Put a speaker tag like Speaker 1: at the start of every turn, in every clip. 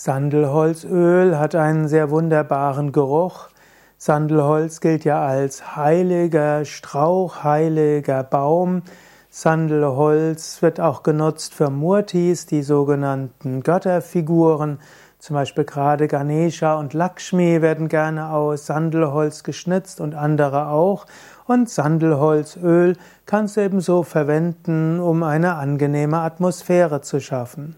Speaker 1: Sandelholzöl hat einen sehr wunderbaren Geruch. Sandelholz gilt ja als heiliger Strauch, heiliger Baum. Sandelholz wird auch genutzt für Murtis, die sogenannten Götterfiguren. Zum Beispiel gerade Ganesha und Lakshmi werden gerne aus Sandelholz geschnitzt und andere auch. Und Sandelholzöl kannst du ebenso verwenden, um eine angenehme Atmosphäre zu schaffen.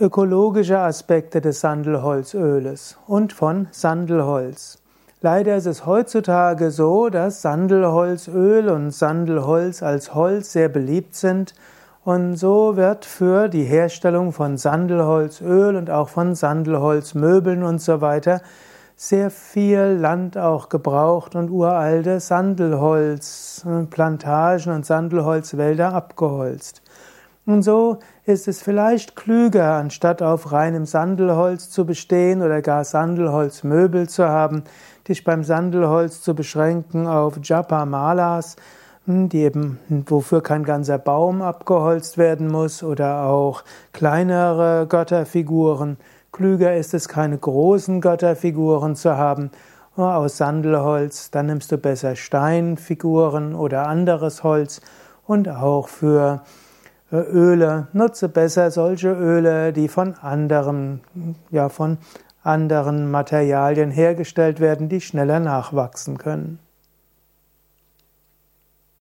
Speaker 1: Ökologische Aspekte des Sandelholzöles und von Sandelholz. Leider ist es heutzutage so, dass Sandelholzöl und Sandelholz als Holz sehr beliebt sind und so wird für die Herstellung von Sandelholzöl und auch von Sandelholzmöbeln und so weiter sehr viel Land auch gebraucht und uralte Sandelholzplantagen und Sandelholzwälder abgeholzt. Und so ist es vielleicht klüger, anstatt auf reinem Sandelholz zu bestehen oder gar Sandelholzmöbel zu haben, dich beim Sandelholz zu beschränken auf Japa-Malas, hm, die eben, wofür kein ganzer Baum abgeholzt werden muss, oder auch kleinere Götterfiguren. Klüger ist es, keine großen Götterfiguren zu haben aus Sandelholz, dann nimmst du besser Steinfiguren oder anderes Holz und auch für Öle. Nutze besser solche Öle, die von anderen, ja, von anderen Materialien hergestellt werden, die schneller nachwachsen können.